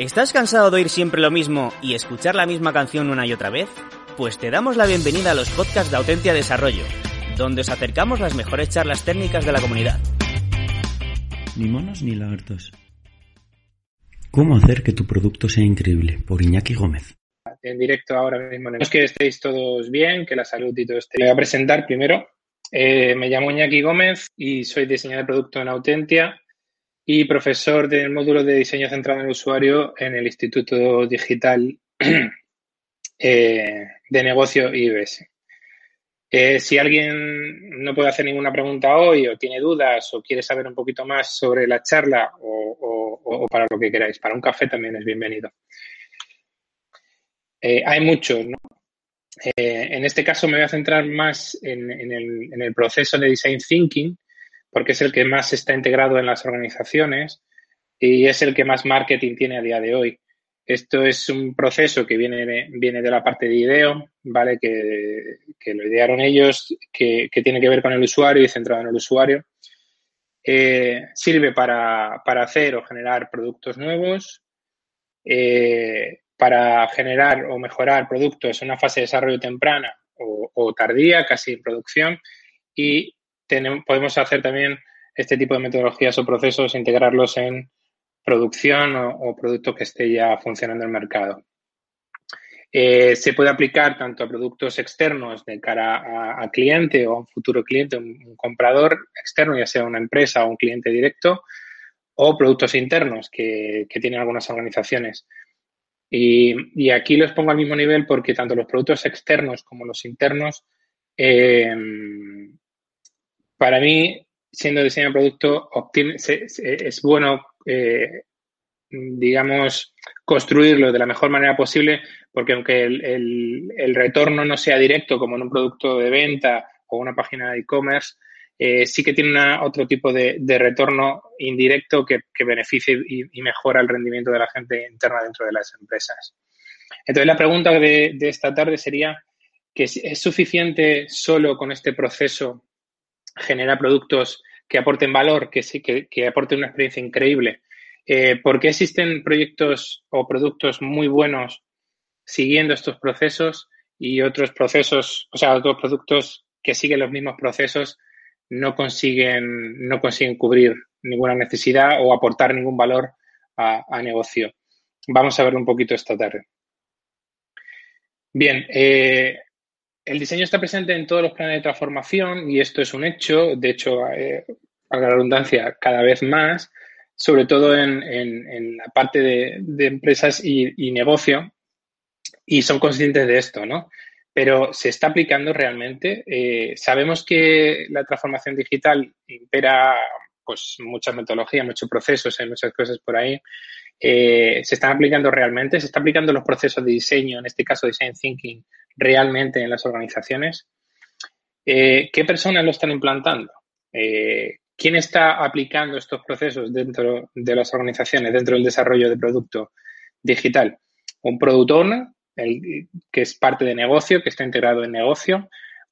¿Estás cansado de oír siempre lo mismo y escuchar la misma canción una y otra vez? Pues te damos la bienvenida a los podcasts de Autentia Desarrollo, donde os acercamos las mejores charlas técnicas de la comunidad. Ni monos ni lagartos. ¿Cómo hacer que tu producto sea increíble? Por Iñaki Gómez. En directo ahora mismo. Es que estéis todos bien, que la salud y todo esté. Me voy a presentar primero. Eh, me llamo Iñaki Gómez y soy diseñador de producto en Autentia y profesor del módulo de diseño centrado en el usuario en el Instituto Digital eh, de Negocio IBS. Eh, si alguien no puede hacer ninguna pregunta hoy o tiene dudas o quiere saber un poquito más sobre la charla o, para lo que queráis, para un café también es bienvenido. Eh, hay muchos, ¿no? en este caso me voy a centrar más en, el, en el proceso de design thinking, porque es el que más está integrado en las organizaciones y es el que más marketing tiene a día de hoy. Esto es un proceso que viene de, viene de la parte de IDEO, ¿vale? Que, lo idearon ellos, que, tiene que ver con el usuario y centrado en el usuario. Eh, sirve para, hacer o generar productos nuevos, eh, para generar o mejorar productos en una fase de desarrollo temprana o, o tardía, casi en producción, y podemos hacer también este tipo de metodologías o procesos, integrarlos en producción o, producto que esté ya funcionando en el mercado. Eh, se puede aplicar tanto a productos externos de cara a, cliente o a un futuro cliente, un, comprador externo, ya sea una empresa o un cliente directo, o productos internos que, tienen algunas organizaciones. Y, aquí los pongo al mismo nivel porque tanto los productos externos como los internos eh, para mí, siendo diseño de producto, es bueno, eh, digamos, construirlo de la mejor manera posible, porque aunque el, retorno no sea directo como en un producto de venta o una página de e-commerce, eh, sí que tiene otro tipo de, retorno indirecto que, beneficie y, mejora el rendimiento de la gente interna dentro de las empresas. Entonces, la pregunta de, esta tarde sería que es suficiente solo con este proceso genera productos que aporten valor, que sí, que, aporten una experiencia increíble. Eh, ¿Por qué existen proyectos o productos muy buenos siguiendo estos procesos y otros procesos, o sea, otros productos que siguen los mismos procesos no consiguen, no consiguen cubrir ninguna necesidad o aportar ningún valor a, negocio? Vamos a ver un poquito esta tarde. Bien, eh, el diseño está presente en todos los planes de transformación y esto es un hecho, de hecho, eh, a la redundancia, cada vez más, sobre todo en, la parte de, empresas y, negocio, y son conscientes de esto, ¿no? Pero se está aplicando realmente. Eh, sabemos que la transformación digital impera pues muchas metodologías, muchos procesos, hay muchas cosas por ahí. Eh, se están aplicando realmente, se está aplicando los procesos de diseño, en este caso design thinking, realmente en las organizaciones. Eh, ¿Qué personas lo están implantando? Eh, ¿Quién está aplicando estos procesos dentro de las organizaciones, dentro del desarrollo de producto digital? Un product owner, que es parte de negocio, que está integrado en negocio,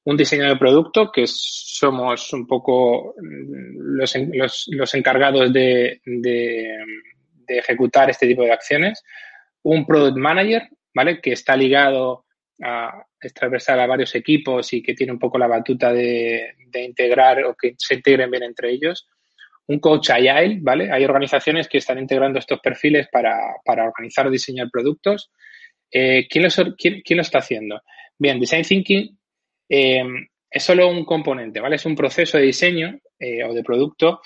un diseño de producto, que somos un poco mm, los, encargados de, ejecutar este tipo de acciones, un product manager, ¿vale? Que está ligado a, es transversal a varios equipos y que tiene un poco la batuta de, integrar o que se integren bien entre ellos. Un coach agile, ¿vale? Hay organizaciones que están integrando estos perfiles para, organizar o diseñar productos. Eh, ¿quién, lo, está haciendo? Bien, Design Thinking eh, es solo un componente, ¿vale? Es un proceso de diseño eh, o de producto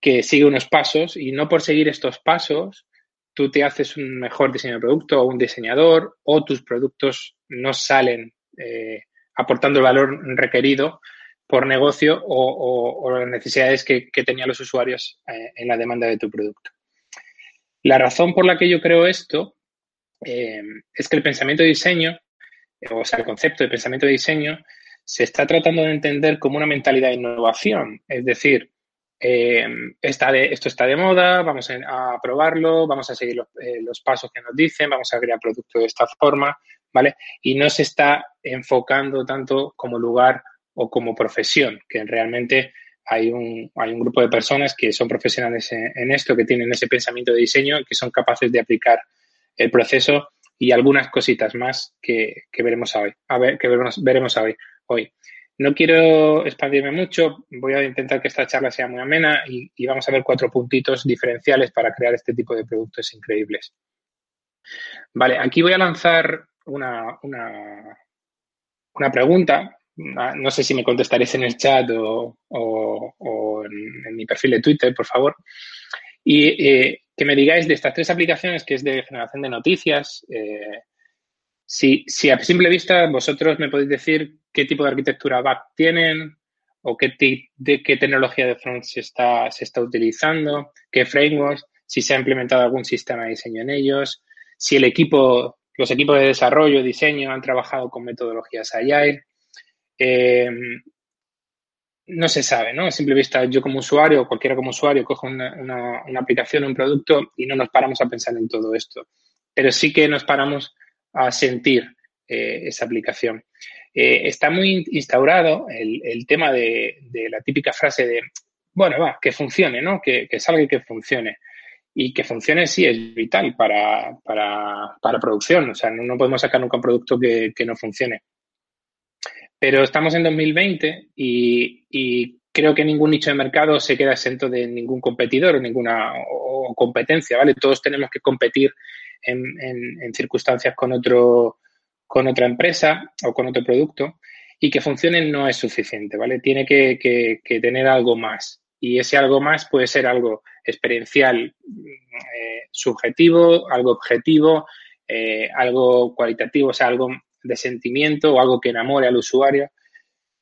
que sigue unos pasos y no por seguir estos pasos tú te haces un mejor diseño de producto o un diseñador o tus productos no salen eh, aportando el valor requerido por negocio o, las necesidades que, tenían los usuarios eh, en la demanda de tu producto. La razón por la que yo creo esto eh, es que el pensamiento de diseño, o sea, el concepto de pensamiento de diseño, se está tratando de entender como una mentalidad de innovación. Es decir, eh, está de, esto está de moda, vamos a, probarlo, vamos a seguir eh, los, pasos que nos dicen, vamos a crear productos de esta forma, ¿vale? Y no se está enfocando tanto como lugar o como profesión, que realmente hay un, hay un grupo de personas que son profesionales en, esto, que tienen ese pensamiento de diseño que son capaces de aplicar el proceso y algunas cositas más que, veremos hoy, a ver, que veremos, veremos hoy, hoy. No quiero expandirme mucho, voy a intentar que esta charla sea muy amena y, vamos a ver cuatro puntitos diferenciales para crear este tipo de productos increíbles. Vale, aquí voy a lanzar una, una, una pregunta. Ah, no sé si me contestaréis en el chat o, en, mi perfil de Twitter, por favor. Y eh, que me digáis de estas tres aplicaciones, que es de generación de noticias, eh, si, si, a simple vista vosotros me podéis decir qué tipo de arquitectura back tienen o qué, de, qué tecnología de front se está, se está utilizando, qué frameworks, si se ha implementado algún sistema de diseño en ellos, si el equipo, los equipos de desarrollo, diseño han trabajado con metodologías Agile. Eh, no se sabe, ¿no? A simple vista, yo como usuario, cualquiera como usuario, cojo una, una, una aplicación, un producto y no nos paramos a pensar en todo esto. Pero sí que nos paramos a sentir eh, esa aplicación. Eh, está muy instaurado el, tema de, la típica frase de, bueno, va, que funcione, ¿no? Que, salga y que funcione. Y que funcione sí es vital para, para, producción. O sea, no, podemos sacar nunca un producto que, no funcione. Pero estamos en 2020 y, creo que ningún nicho de mercado se queda exento de ningún competidor o ninguna competencia, ¿vale? Todos tenemos que competir en, circunstancias con otro, con otra empresa o con otro producto y que funcione no es suficiente, ¿vale? Tiene que, tener algo más. Y ese algo más puede ser algo experiencial, eh, subjetivo, algo objetivo, eh, algo cualitativo, o sea, algo de sentimiento o algo que enamore al usuario,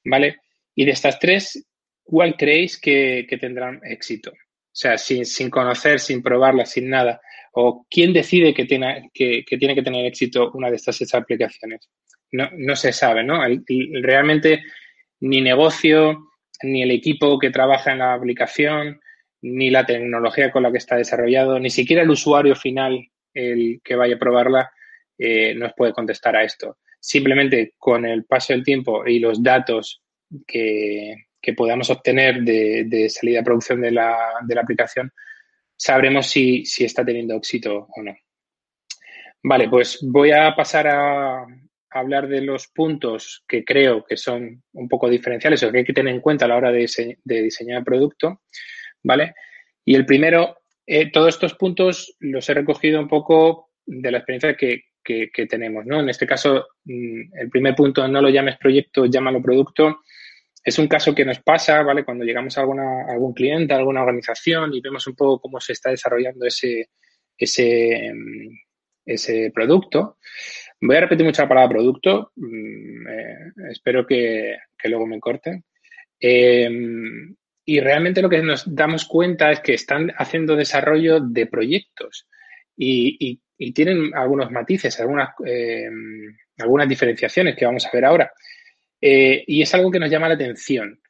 ¿vale? Y de estas tres, ¿cuál creéis que, tendrán éxito? O sea, sin, sin conocer, sin probarlas, sin nada o quién decide que tiene que, tiene que tener éxito una de estas aplicaciones. No, no se sabe, ¿no? realmente ni negocio, ni el equipo que trabaja en la aplicación, ni la tecnología con la que está desarrollado, ni siquiera el usuario final, el que vaya a probarla, eh, nos puede contestar a esto. Simplemente con el paso del tiempo y los datos que, podamos obtener de, salida a producción de la, aplicación, sabremos si, está teniendo éxito o no. Vale, pues voy a pasar a, hablar de los puntos que creo que son un poco diferenciales o que hay que tener en cuenta a la hora de, diseñar el producto, ¿vale? Y el primero, eh, todos estos puntos los he recogido un poco de la experiencia que, tenemos, ¿no? En este caso, mm, el primer punto, no lo llames proyecto, llámalo producto, es un caso que nos pasa, ¿vale? Cuando llegamos a, alguna, algún cliente, a alguna organización y vemos un poco cómo se está desarrollando ese, ese, ese producto. Voy a repetir mucho la palabra producto. Mm, eh, espero que, luego me corten. Em, y realmente lo que nos damos cuenta es que están haciendo desarrollo de proyectos y, tienen algunos matices, algunas, em, algunas diferenciaciones que vamos a ver ahora. Eh, y es algo que nos llama la atención.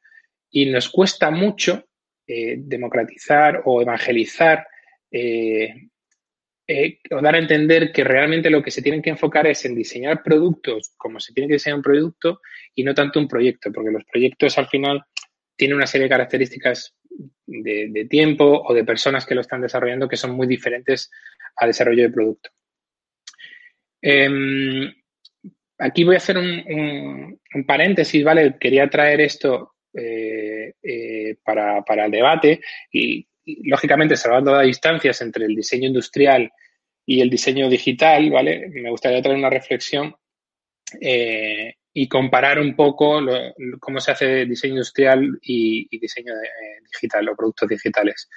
Y nos cuesta mucho eh, democratizar o evangelizar eh, o dar a entender que realmente lo que se tienen que enfocar es en diseñar productos como se tiene que diseñar un producto y no tanto un proyecto, porque los proyectos al final tienen una serie de características de, tiempo o de personas que lo están desarrollando que son muy diferentes al desarrollo de producto. Em, aquí voy a hacer un, paréntesis, ¿vale? Quería traer esto eh, eh, para, el debate y, lógicamente, salvando las distancias entre el diseño industrial y el diseño digital, ¿vale? Me gustaría traer una reflexión eh, y comparar un poco cómo se hace diseño industrial y, diseño digital o productos digitales.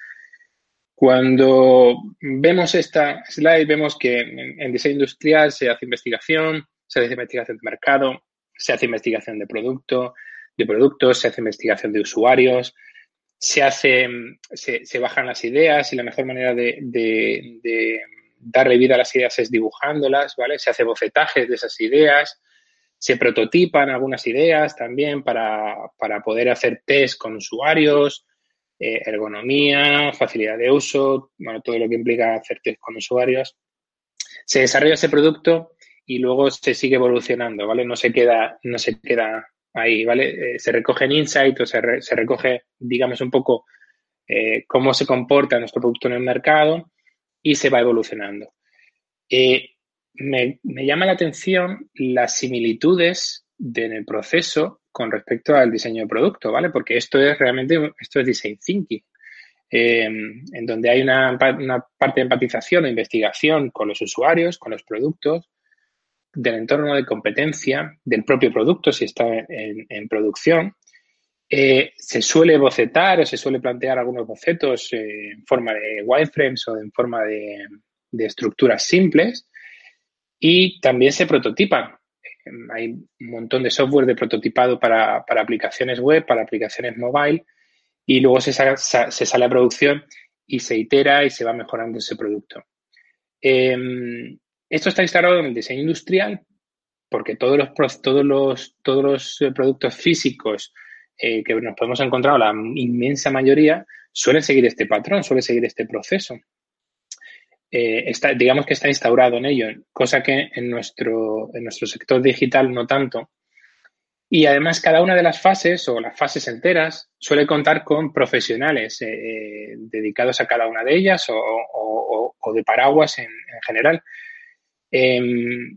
Cuando vemos esta slide, vemos que en diseño industrial se hace investigación, se hace investigación de mercado, se hace investigación de producto, de productos, se hace investigación de usuarios, se hace, se, bajan las ideas y la mejor manera de, darle vida a las ideas es dibujándolas, ¿vale? Se hace bofetajes de esas ideas, se prototipan algunas ideas también para, poder hacer test con usuarios, eh, ergonomía, facilidad de uso, bueno, todo lo que implica hacer test con usuarios. Se desarrolla ese producto y luego se sigue evolucionando, ¿vale? No se queda, no se queda ahí, ¿vale? Eh, se recoge en insight o se, se recoge, digamos, un poco eh, cómo se comporta nuestro producto en el mercado y se va evolucionando. Eh, me, llama la atención las similitudes en el proceso con respecto al diseño de producto, ¿vale? Porque esto es realmente, esto es design thinking, en donde hay una, parte de empatización o investigación con los usuarios, con los productos, del entorno de competencia, del propio producto si está en, producción. Eh, se suele bocetar o se suele plantear algunos bocetos eh, en forma de wireframes o en forma de, estructuras simples y también se prototipan. Hay un montón de software de prototipado para, aplicaciones web, para aplicaciones mobile, y luego se, se sale a producción y se itera y se va mejorando ese producto. Em, esto está instalado en el diseño industrial porque todos los, todos los, todos los eh, productos físicos eh, que nos podemos encontrar, la inmensa mayoría, suelen seguir este patrón, suelen seguir este proceso. Eh, digamos que está instaurado en ello, cosa que en nuestro, en nuestro sector digital no tanto. Y además cada una de las fases o las fases enteras suele contar con profesionales dedicados a cada una de ellas o, de paraguas en, general. Em,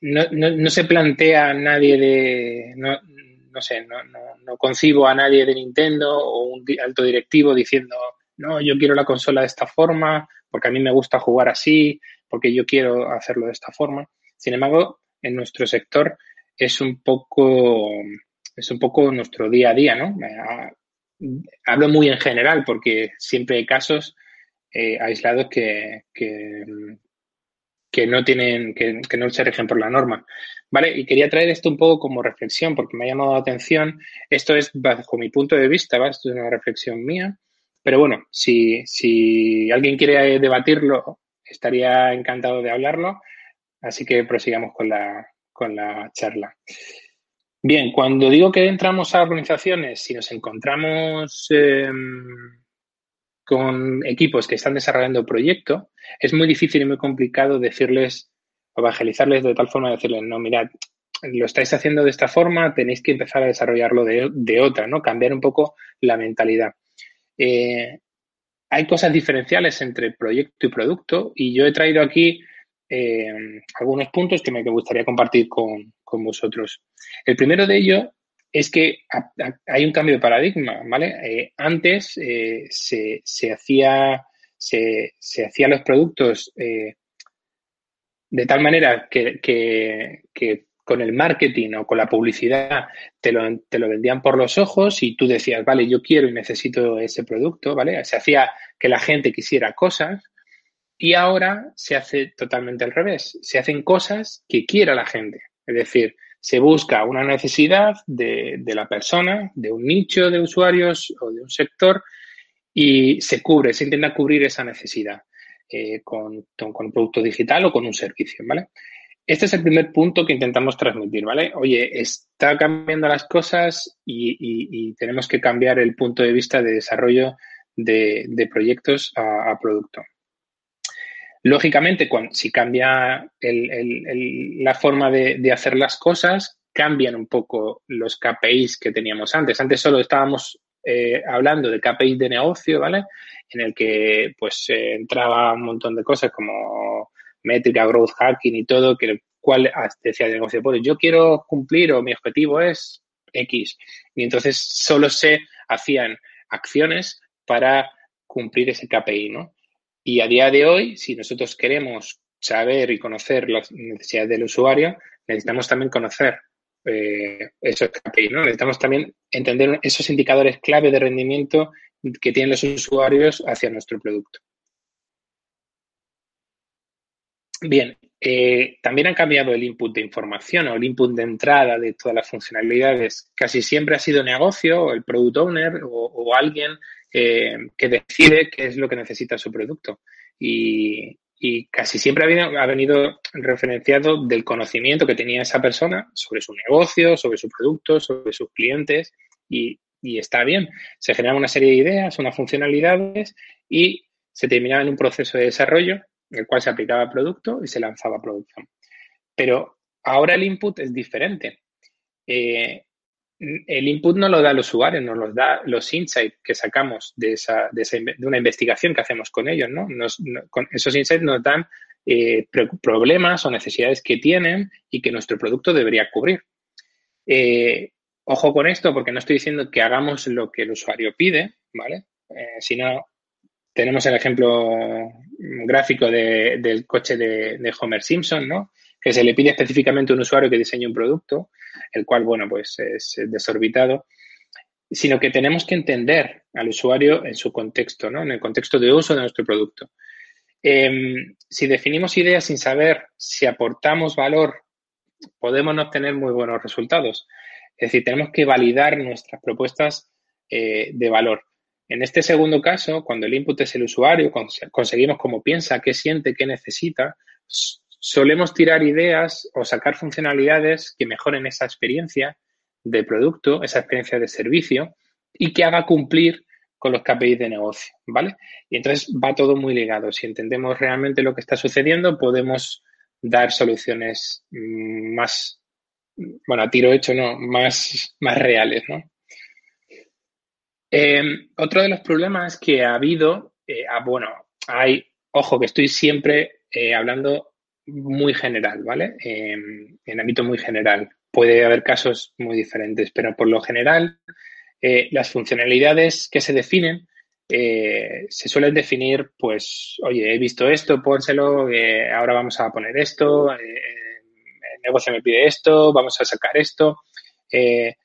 no, se plantea a nadie de, no, sé, no, no, concibo a nadie de Nintendo o un alto directivo diciendo, no, yo quiero la consola de esta forma, porque a mí me gusta jugar así, porque yo quiero hacerlo de esta forma. Sin embargo, en nuestro sector es un poco, es un poco nuestro día a día, ¿no? Hablo muy en general porque siempre hay casos eh, aislados que, no tienen, que, que, no se rigen por la norma. ¿Vale? Y quería traer esto un poco como reflexión porque me ha llamado la atención. Esto es bajo mi punto de vista, ¿vale? Esto es una reflexión mía. Pero bueno, si, si alguien quiere debatirlo, estaría encantado de hablarlo. Así que prosigamos con la, con la charla. Bien, cuando digo que entramos a organizaciones, si nos encontramos em, con equipos que están desarrollando proyecto, es muy difícil y muy complicado decirles evangelizarles de tal forma de decirles, no, mirad, lo estáis haciendo de esta forma, tenéis que empezar a desarrollarlo de, de otra, ¿no? Cambiar un poco la mentalidad. Eh, hay cosas diferenciales entre proyecto y producto y yo he traído aquí eh, algunos puntos que me gustaría compartir con, vosotros. El primero de ellos es que hay un cambio de paradigma, ¿vale? Eh, antes se, se, hacía, se, se hacían los productos de tal manera que, que con el marketing o con la publicidad te lo, te lo vendían por los ojos y tú decías, vale, yo quiero y necesito ese producto, ¿vale? Se hacía que la gente quisiera cosas y ahora se hace totalmente al revés. Se hacen cosas que quiera la gente. Es decir, se busca una necesidad de, de la persona, de un nicho de usuarios o de un sector y se cubre, se intenta cubrir esa necesidad eh, con, con un producto digital o con un servicio, ¿vale? Este es el primer punto que intentamos transmitir, ¿vale? Oye, está cambiando las cosas y, tenemos que cambiar el punto de vista de desarrollo de, proyectos a, producto. Lógicamente, cuando, si cambia la forma de, hacer las cosas, cambian un poco los KPIs que teníamos antes. Antes solo estábamos eh, hablando de KPIs de negocio, ¿vale? En el que pues entraba un montón de cosas como métrica, growth hacking y todo, que cuál decía el negocio, pues yo quiero cumplir o mi objetivo es X. Y entonces solo se hacían acciones para cumplir ese KPI, ¿no? Y a día de hoy, si nosotros queremos saber y conocer las necesidades del usuario, necesitamos también conocer eh, esos KPI, ¿no? Necesitamos también entender esos indicadores clave de rendimiento que tienen los usuarios hacia nuestro producto. Bien, eh, también ha cambiado el input de información o el input de entrada de todas las funcionalidades. Casi siempre ha sido negocio o el product owner o, alguien que decide qué es lo que necesita su producto. Y, casi siempre ha venido, referenciado del conocimiento que tenía esa persona sobre su negocio, sobre su producto, sobre sus clientes. Y, está bien. Se generan una serie de ideas, unas funcionalidades y se terminaba en un proceso de desarrollo el cual se aplicaba al producto y se lanzaba producción. Pero ahora el input es diferente. Eh, el input no lo da el usuario, nos los da los insights que sacamos de, esa, de, una investigación que hacemos con ellos, ¿no? esos insights nos dan eh, problemas o necesidades que tienen y que nuestro producto debería cubrir. Eh, ojo con esto, porque no estoy diciendo que hagamos lo que el usuario pide, ¿vale? Eh, sino tenemos el ejemplo gráfico del coche de, Homer Simpson, ¿no? Que se le pide específicamente a un usuario que diseñe un producto, el cual, bueno, pues es desorbitado, sino que tenemos que entender al usuario en su contexto, ¿no? En el contexto de uso de nuestro producto. Em, si definimos ideas sin saber si aportamos valor, podemos no obtener muy buenos resultados. Es decir, tenemos que validar nuestras propuestas eh, de valor. En este segundo caso, cuando el input es el usuario, conseguimos cómo piensa, qué siente, qué necesita, solemos tirar ideas o sacar funcionalidades que mejoren esa experiencia de producto, esa experiencia de servicio y que haga cumplir con los KPIs de negocio, ¿vale? Y entonces va todo muy ligado. Si entendemos realmente lo que está sucediendo, podemos dar soluciones mm, más, bueno, a tiro hecho, no, más, más reales, ¿no? Em, otro de los problemas que ha habido, eh, ah, bueno, hay, ojo, que estoy siempre eh, hablando muy general, ¿vale? En ámbito muy general. Puede haber casos muy diferentes, pero por lo general, eh, las funcionalidades que se definen se suelen definir, pues, oye, he visto esto, pónselo, ahora vamos a poner esto, el negocio me pide esto, vamos a sacar esto.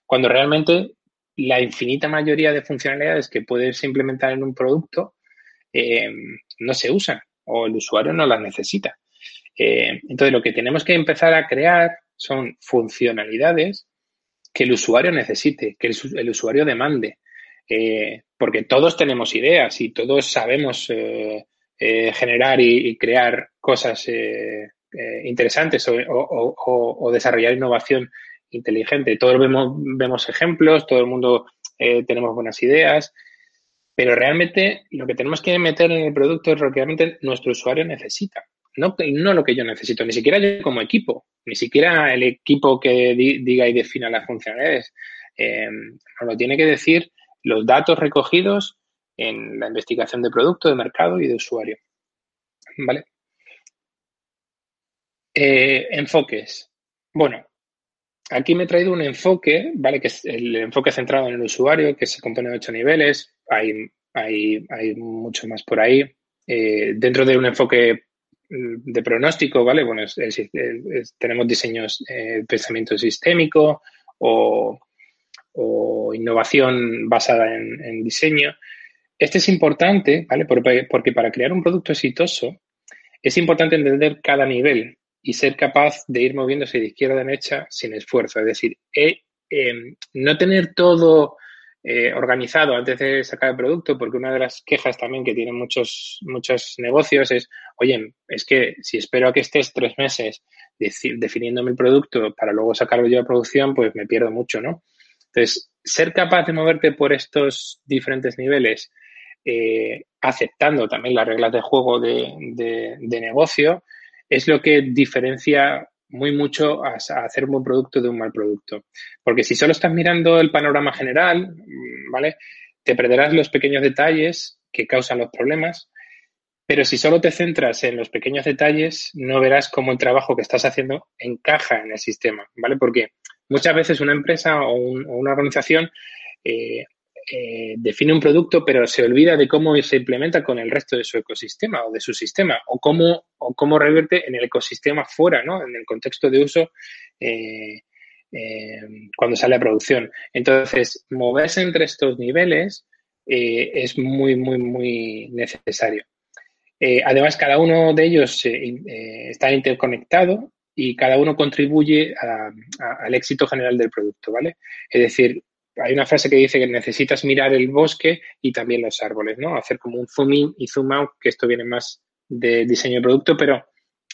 cuando realmente la infinita mayoría de funcionalidades que puedes implementar en un producto eh, no se usan o el usuario no las necesita. Eh, entonces, lo que tenemos que empezar a crear son funcionalidades que el usuario necesite, que el, usuario demande. Eh, porque todos tenemos ideas y todos sabemos generar y, crear cosas interesantes o, desarrollar innovación inteligente. Todos vemos, vemos ejemplos, todo el mundo eh, tenemos buenas ideas, pero realmente lo que tenemos que meter en el producto es lo que realmente nuestro usuario necesita. No, no lo que yo necesito, ni siquiera yo como equipo, ni siquiera el equipo que diga y defina las funcionalidades. Eh, lo tiene que decir los datos recogidos en la investigación de producto, de mercado y de usuario. ¿Vale? Eh, enfoques. Bueno, aquí me he traído un enfoque, ¿vale? Que es el enfoque centrado en el usuario, que se compone de ocho niveles. Hay, hay, hay mucho más por ahí. Eh, dentro de un enfoque de pronóstico, ¿vale? Bueno, tenemos diseños, eh, pensamiento sistémico o, innovación basada en, diseño. Este es importante, ¿vale? porque para crear un producto exitoso es importante entender cada nivel y ser capaz de ir moviéndose de izquierda a derecha sin esfuerzo. Es decir, eh, no tener todo eh, organizado antes de sacar el producto, porque una de las quejas también que tienen muchos, muchos negocios es, oye, es que si espero a que estés tres meses definiendo mi producto para luego sacarlo yo a producción, pues me pierdo mucho, ¿no? Entonces, ser capaz de moverte por estos diferentes niveles, eh, aceptando también las reglas de juego de, de negocio, es lo que diferencia muy mucho a, hacer un buen producto de un mal producto. Porque si solo estás mirando el panorama general, mm, ¿vale? Te perderás los pequeños detalles que causan los problemas, pero si solo te centras en los pequeños detalles, no verás cómo el trabajo que estás haciendo encaja en el sistema, ¿vale? Porque muchas veces una empresa o, una organización eh, eh, define un producto, pero se olvida de cómo se implementa con el resto de su ecosistema o de su sistema, o cómo, o cómo revierte en el ecosistema fuera, ¿no? En el contexto de uso eh, eh, cuando sale a producción. Entonces, moverse entre estos niveles es muy, muy, muy necesario. además, cada uno de ellos está interconectado y cada uno contribuye al éxito general del producto, ¿vale? Es decir, hay una frase que dice que necesitas mirar el bosque y también los árboles, ¿no? Hacer como un zoom in y zoom out, que esto viene más de diseño de producto, pero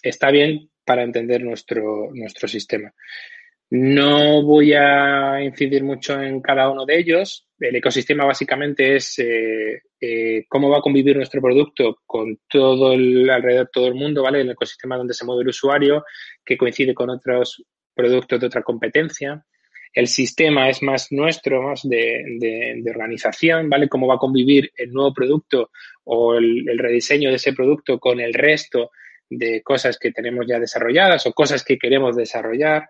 está bien para entender nuestro, nuestro sistema. No voy a incidir mucho en cada uno de ellos. El ecosistema básicamente es eh, eh, cómo va a convivir nuestro producto con todo el alrededor, todo el mundo, ¿vale? El ecosistema donde se mueve el usuario, que coincide con otros productos de otra competencia el sistema es más nuestro, más de, organización, ¿vale? Cómo va a convivir el nuevo producto o el, rediseño de ese producto con el resto de cosas que tenemos ya desarrolladas o cosas que queremos desarrollar.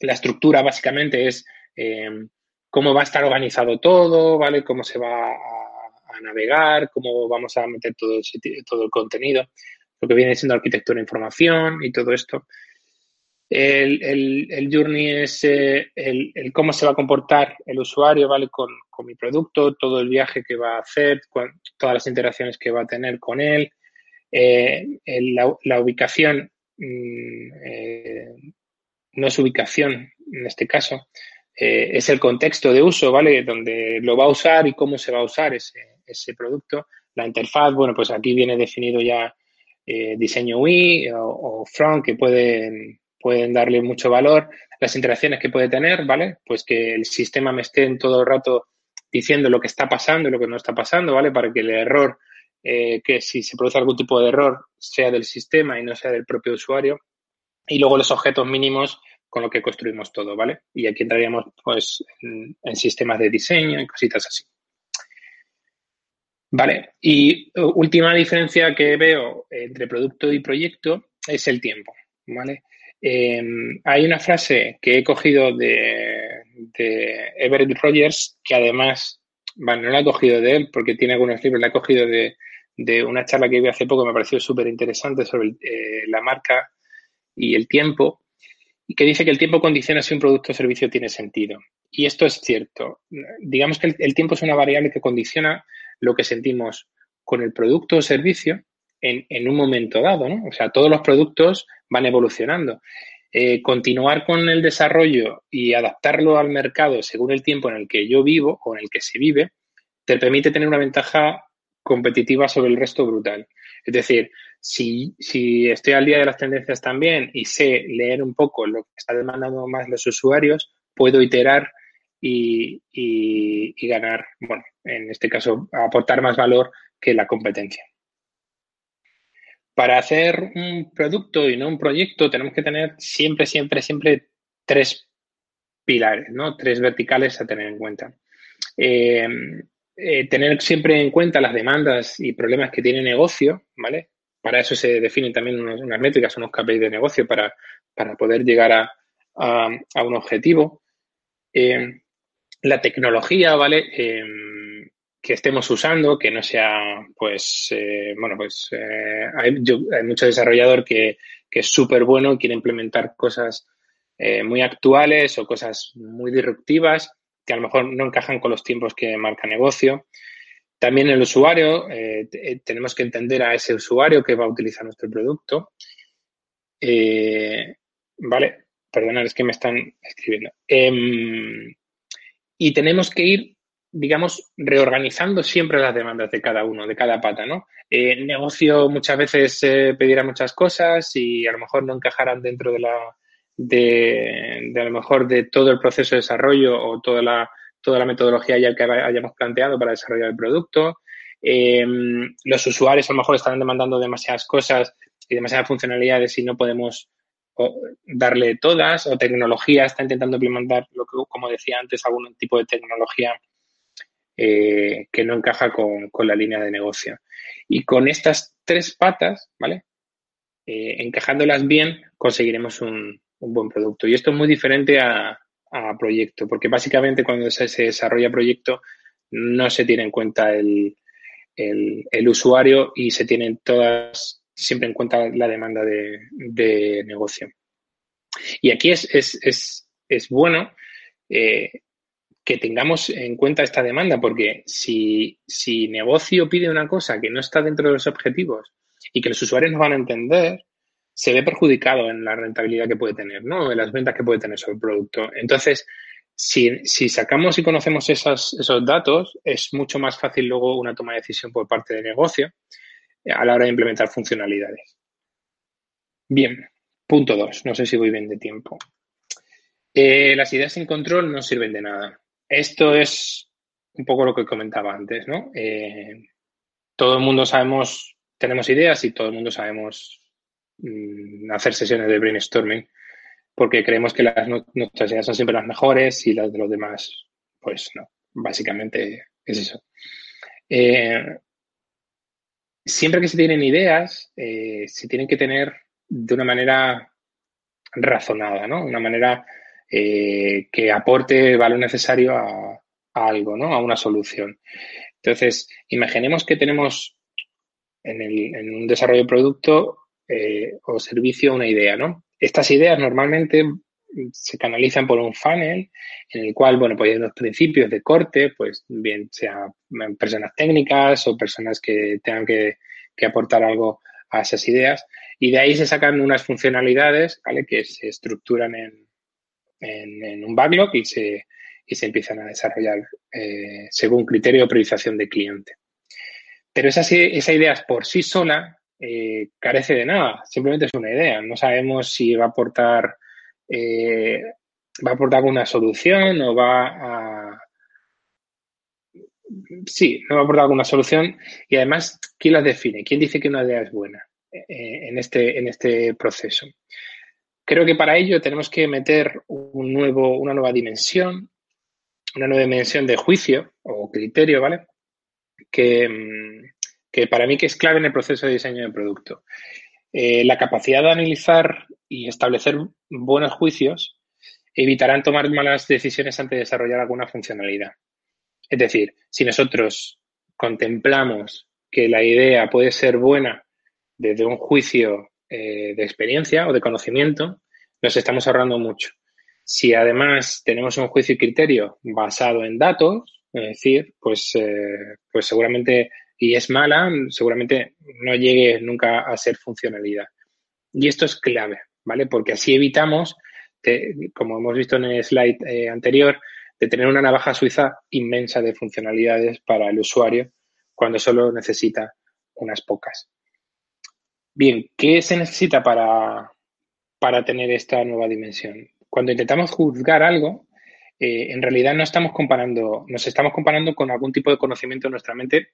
La estructura básicamente es eh, cómo va a estar organizado todo, ¿vale? Cómo se va a, navegar, cómo vamos a meter todo el, todo el contenido, lo que viene siendo arquitectura de información y todo esto. El, el, journey es eh, el, cómo se va a comportar el usuario, ¿vale? Con, mi producto, todo el viaje que va a hacer, todas las interacciones que va a tener con él, eh, la, ubicación mm, eh, no es ubicación en este caso, es el contexto de uso, ¿vale? Donde lo va a usar y cómo se va a usar ese, ese producto. La interfaz, bueno, pues aquí viene definido ya diseño UI o, o, front que pueden pueden darle mucho valor, las interacciones que puede tener, ¿vale? Pues que el sistema me esté en todo el rato diciendo lo que está pasando y lo que no está pasando, ¿vale? Para que el error, eh, que si se produce algún tipo de error, sea del sistema y no sea del propio usuario. Y luego los objetos mínimos con lo que construimos todo, ¿vale? Y aquí entraríamos, pues, en, en sistemas de diseño y cositas así. Vale, y última diferencia que veo entre producto y proyecto es el tiempo, ¿vale? Em, hay una frase que he cogido de, Everett Rogers que además, bueno, no la he cogido de él porque tiene algunos libros, la he cogido de, una charla que vi hace poco, me pareció súper interesante sobre eh, la marca y el tiempo, y que dice que el tiempo condiciona si un producto o servicio tiene sentido. Y esto es cierto. Digamos que el tiempo es una variable que condiciona lo que sentimos con el producto o servicio en, un momento dado, ¿no? O sea, todos los productos van evolucionando. Eh, continuar con el desarrollo y adaptarlo al mercado según el tiempo en el que yo vivo o en el que se vive, te permite tener una ventaja competitiva sobre el resto brutal. Es decir, si, si estoy al día de las tendencias también y sé leer un poco lo que está demandando más los usuarios, puedo iterar y, y ganar, bueno, en este caso, aportar más valor que la competencia. Para hacer un producto y no un proyecto tenemos que tener siempre, siempre, siempre tres pilares, ¿no? Tres verticales a tener en cuenta. Eh, eh, tener siempre en cuenta las demandas y problemas que tiene negocio, ¿vale? Para eso se definen también unas métricas, unos KPIs de negocio para, poder llegar a, un objetivo. Eh, la tecnología, ¿vale? Que estemos usando, que no sea, pues, eh, bueno, pues eh, hay, mucho desarrollador que, es súper bueno quiere implementar cosas eh, muy actuales o cosas muy disruptivas que a lo mejor no encajan con los tiempos que marca negocio. También el usuario, tenemos que entender a ese usuario que va a utilizar nuestro producto. vale, perdonad, es que me están escribiendo. Em, y tenemos que ir digamos, reorganizando siempre las demandas de cada uno, de cada pata, ¿no? El eh, negocio muchas veces eh, pedirá muchas cosas y a lo mejor no encajarán dentro de la, de, a lo mejor de todo el proceso de desarrollo o toda la, toda la metodología ya que hayamos planteado para desarrollar el producto. Em, los usuarios a lo mejor están demandando demasiadas cosas y demasiadas funcionalidades y no podemos darle todas, o tecnología está intentando implementar, lo que, como decía antes, algún tipo de tecnología eh, que no encaja con, la línea de negocio. Y con estas tres patas, ¿vale? Eh, encajándolas bien, conseguiremos un, buen producto. Y esto es muy diferente a, proyecto, porque básicamente cuando se, desarrolla proyecto no se tiene en cuenta el, usuario y se tienen todas siempre en cuenta la demanda de, negocio. Y aquí es, es, bueno eh, que tengamos en cuenta esta demanda, porque si, si negocio pide una cosa que no está dentro de los objetivos y que los usuarios no van a entender, se ve perjudicado en la rentabilidad que puede tener, ¿no? En las ventas que puede tener sobre el producto. Entonces, si, si sacamos y conocemos esos, esos datos, es mucho más fácil luego una toma de decisión por parte del negocio a la hora de implementar funcionalidades. Bien, punto dos. No sé si voy bien de tiempo. Eh, las ideas sin control no sirven de nada. Esto es un poco lo que comentaba antes, ¿no? Eh, todo el mundo sabemos, tenemos ideas y todo el mundo sabemos mm, hacer sesiones de brainstorming porque creemos que las, nuestras ideas son siempre las mejores y las de los demás, pues no. Básicamente es eso. Eh, siempre que se tienen ideas, eh, se tienen que tener de una manera razonada, ¿no? Una manera eh, que aporte valor necesario a, algo, ¿no? A una solución. Entonces, imaginemos que tenemos en, un desarrollo de producto eh, o servicio una idea, ¿no? Estas ideas normalmente se canalizan por un funnel en el cual, bueno, pues hay unos principios de corte, pues bien sea personas técnicas o personas que tengan que, aportar algo a esas ideas y de ahí se sacan unas funcionalidades, ¿vale? Que se estructuran en, en, un backlog y se, y se empiezan a desarrollar eh, según criterio de priorización de cliente. Pero esa, esa idea por sí sola eh, carece de nada, simplemente es una idea. No sabemos si va a aportar, eh, va a aportar alguna solución o va a. Sí, no va a aportar alguna solución y además, ¿quién la define? ¿Quién dice que una idea es buena eh, en, este, en este proceso? Creo que para ello tenemos que meter un nuevo, una nueva dimensión, una nueva dimensión de juicio o criterio, ¿vale? Que, mm, que para mí que es clave en el proceso de diseño de producto. Eh, la capacidad de analizar y establecer buenos juicios evitarán tomar malas decisiones antes de desarrollar alguna funcionalidad. Es decir, si nosotros contemplamos que la idea puede ser buena desde un juicio eh, de experiencia o de conocimiento, nos estamos ahorrando mucho. Si además tenemos un juicio y criterio basado en datos, es decir, pues, eh, pues seguramente y es mala, seguramente no llegue nunca a ser funcionalidad. Y esto es clave, ¿vale? Porque así evitamos, como hemos visto en el slide eh, anterior, de tener una navaja suiza inmensa de funcionalidades para el usuario cuando solo necesita unas pocas. Bien, ¿qué se necesita para, para tener esta nueva dimensión? Cuando intentamos juzgar algo, eh, en realidad no estamos comparando, nos estamos comparando con algún tipo de conocimiento en nuestra mente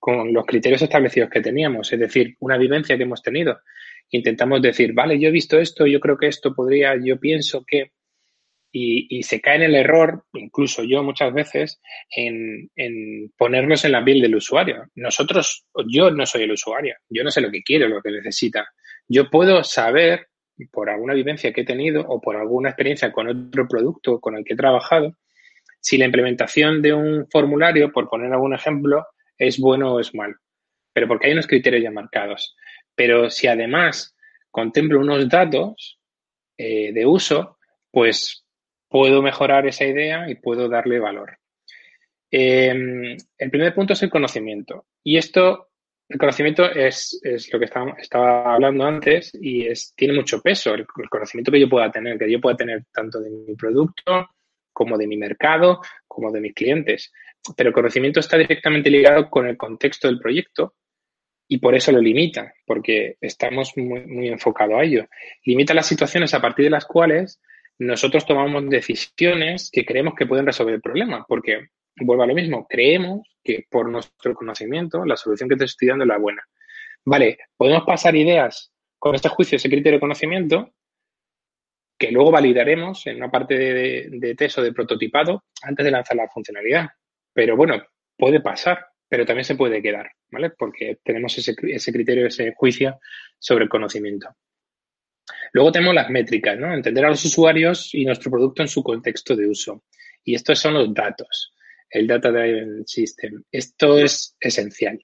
con los criterios establecidos que teníamos, es decir, una vivencia que hemos tenido. Intentamos decir, vale, yo he visto esto, yo creo que esto podría, yo pienso que, y, se cae en el error, incluso yo muchas veces, en, ponernos en la piel del usuario. Nosotros, yo no soy el usuario, yo no sé lo que quiere, lo que necesita. Yo puedo saber, por alguna vivencia que he tenido o por alguna experiencia con otro producto con el que he trabajado, si la implementación de un formulario, por poner algún ejemplo, es bueno o es malo, pero porque hay unos criterios ya marcados. Pero si además contemplo unos datos eh, de uso, pues puedo mejorar esa idea y puedo darle valor. Em, el primer punto es el conocimiento. Y esto, el conocimiento es, lo que estaba, estaba, hablando antes y es, tiene mucho peso, el, conocimiento que yo pueda tener, que yo pueda tener tanto de mi producto como de mi mercado, como de mis clientes pero el conocimiento está directamente ligado con el contexto del proyecto y por eso lo limita, porque estamos muy, muy enfocados a ello. Limita las situaciones a partir de las cuales nosotros tomamos decisiones que creemos que pueden resolver el problema, porque vuelvo a lo mismo, creemos que por nuestro conocimiento la solución que te estoy dando es la buena. Vale, podemos pasar ideas con este juicio, ese criterio de conocimiento, que luego validaremos en una parte de, de test o de prototipado antes de lanzar la funcionalidad. Pero bueno, puede pasar, pero también se puede quedar, ¿vale? Porque tenemos ese, ese criterio, ese juicio sobre el conocimiento. Luego tenemos las métricas, ¿no? Entender a los usuarios y nuestro producto en su contexto de uso. Y estos son los datos, el Data Driven System. Esto es esencial.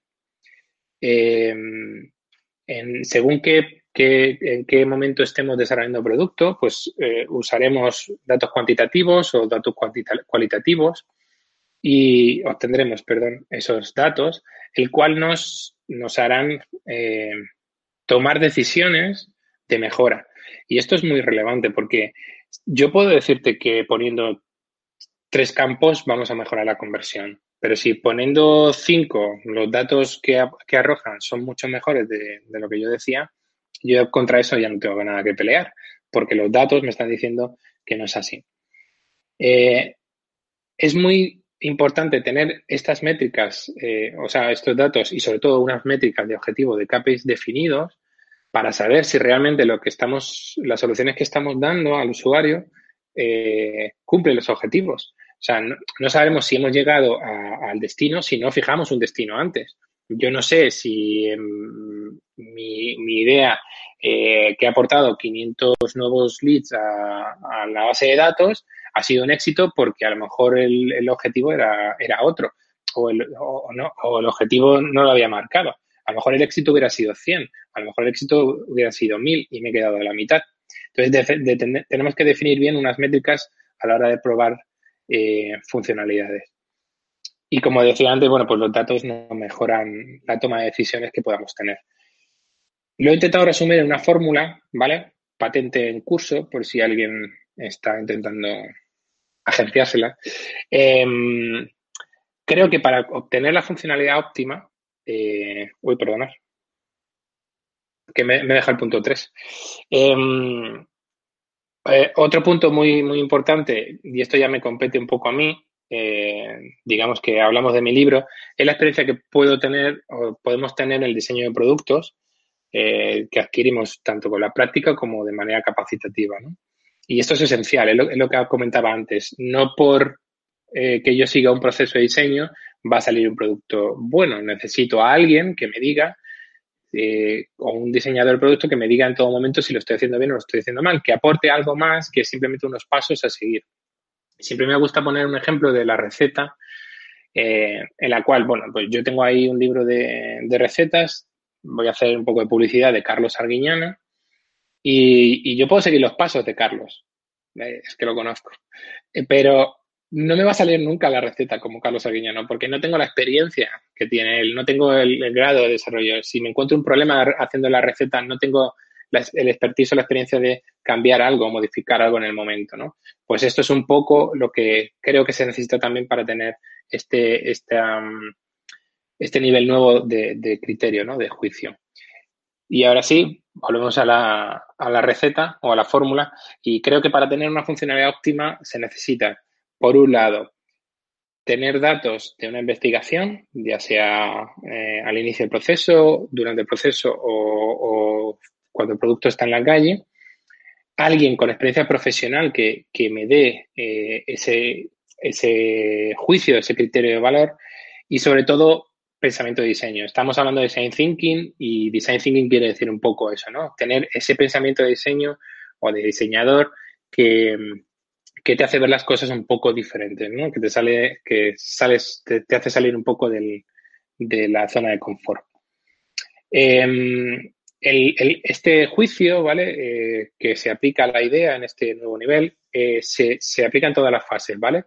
En, según qué, en qué momento estemos desarrollando producto, pues eh, usaremos datos cuantitativos o datos cualitativos y obtendremos, perdón, esos datos, el cual nos, nos harán eh, tomar decisiones de mejora. Y esto es muy relevante porque yo puedo decirte que poniendo tres campos vamos a mejorar la conversión, pero si poniendo cinco los datos que, que arrojan son mucho mejores de, de, lo que yo decía, yo contra eso ya no tengo nada que pelear, porque los datos me están diciendo que no es así. Eh, es muy importante tener estas métricas, eh, o sea, estos datos y sobre todo unas métricas de objetivo de KPIs definidos para saber si realmente lo que estamos, las soluciones que estamos dando al usuario eh, cumplen los objetivos. O sea, no, sabemos si hemos llegado al destino si no fijamos un destino antes. yo no sé si mi, idea que ha aportado 500 nuevos leads a, la base de datos ha sido un éxito porque a lo mejor el, objetivo era, era otro o el, no, o el objetivo no lo había marcado. A lo mejor el éxito hubiera sido 100, a lo mejor el éxito hubiera sido 1000 y me he quedado a la mitad. Entonces, tenemos que definir bien unas métricas a la hora de probar eh, funcionalidades. Y como decía antes, bueno, pues los datos no mejoran la toma de decisiones que podamos tener. Lo he intentado resumir en una fórmula, ¿vale? Patente en curso, por si alguien está intentando agenciársela. Em, creo que para obtener la funcionalidad óptima, eh, uy, perdonad, que me, deja el punto 3. Em, eh, otro punto muy, muy importante, y esto ya me compete un poco a mí, eh, digamos que hablamos de mi libro, es la experiencia que puedo tener o podemos tener en el diseño de productos que adquirimos tanto con la práctica como de manera capacitativa. Y esto es esencial, es lo, que comentaba antes. No por que yo siga un proceso de diseño va a salir un producto bueno. Necesito a alguien que me diga eh, o un diseñador de producto que me diga en todo momento si lo estoy haciendo bien o lo estoy haciendo mal, que aporte algo más que simplemente unos pasos a seguir. Siempre me gusta poner un ejemplo de la receta, eh, en la cual, bueno, pues yo tengo ahí un libro de, recetas, voy a hacer un poco de publicidad de Carlos Arguiñana y, yo puedo seguir los pasos de Carlos, eh, es que lo conozco, pero no me va a salir nunca la receta como Carlos Arguiñano, porque no tengo la experiencia que tiene él, no tengo el, grado de desarrollo. Si me encuentro un problema haciendo la receta, no tengo el expertise o la experiencia de cambiar algo, modificar algo en el momento, ¿no? Pues esto es un poco lo que creo que se necesita también para tener este, este, este nivel nuevo de, criterio, ¿no? De juicio. Y ahora sí, volvemos a la, a la receta o a la fórmula y creo que para tener una funcionalidad óptima se necesita por un lado, tener datos de una investigación, ya sea eh, al inicio del proceso, durante el proceso o, cuando el producto está en la calle. Alguien con experiencia profesional que, me dé eh, ese, ese juicio, ese criterio de valor y sobre todo pensamiento de diseño. Estamos hablando de design thinking y design thinking quiere decir un poco eso, ¿no? Tener ese pensamiento de diseño o de diseñador que, que te hace ver las cosas un poco diferentes, ¿no? Que te sale, que sales, te, hace salir un poco del, de la zona de confort. Em, este juicio, ¿vale? Eh, que se aplica a la idea en este nuevo nivel, eh, se, se, aplica en todas las fases, ¿vale?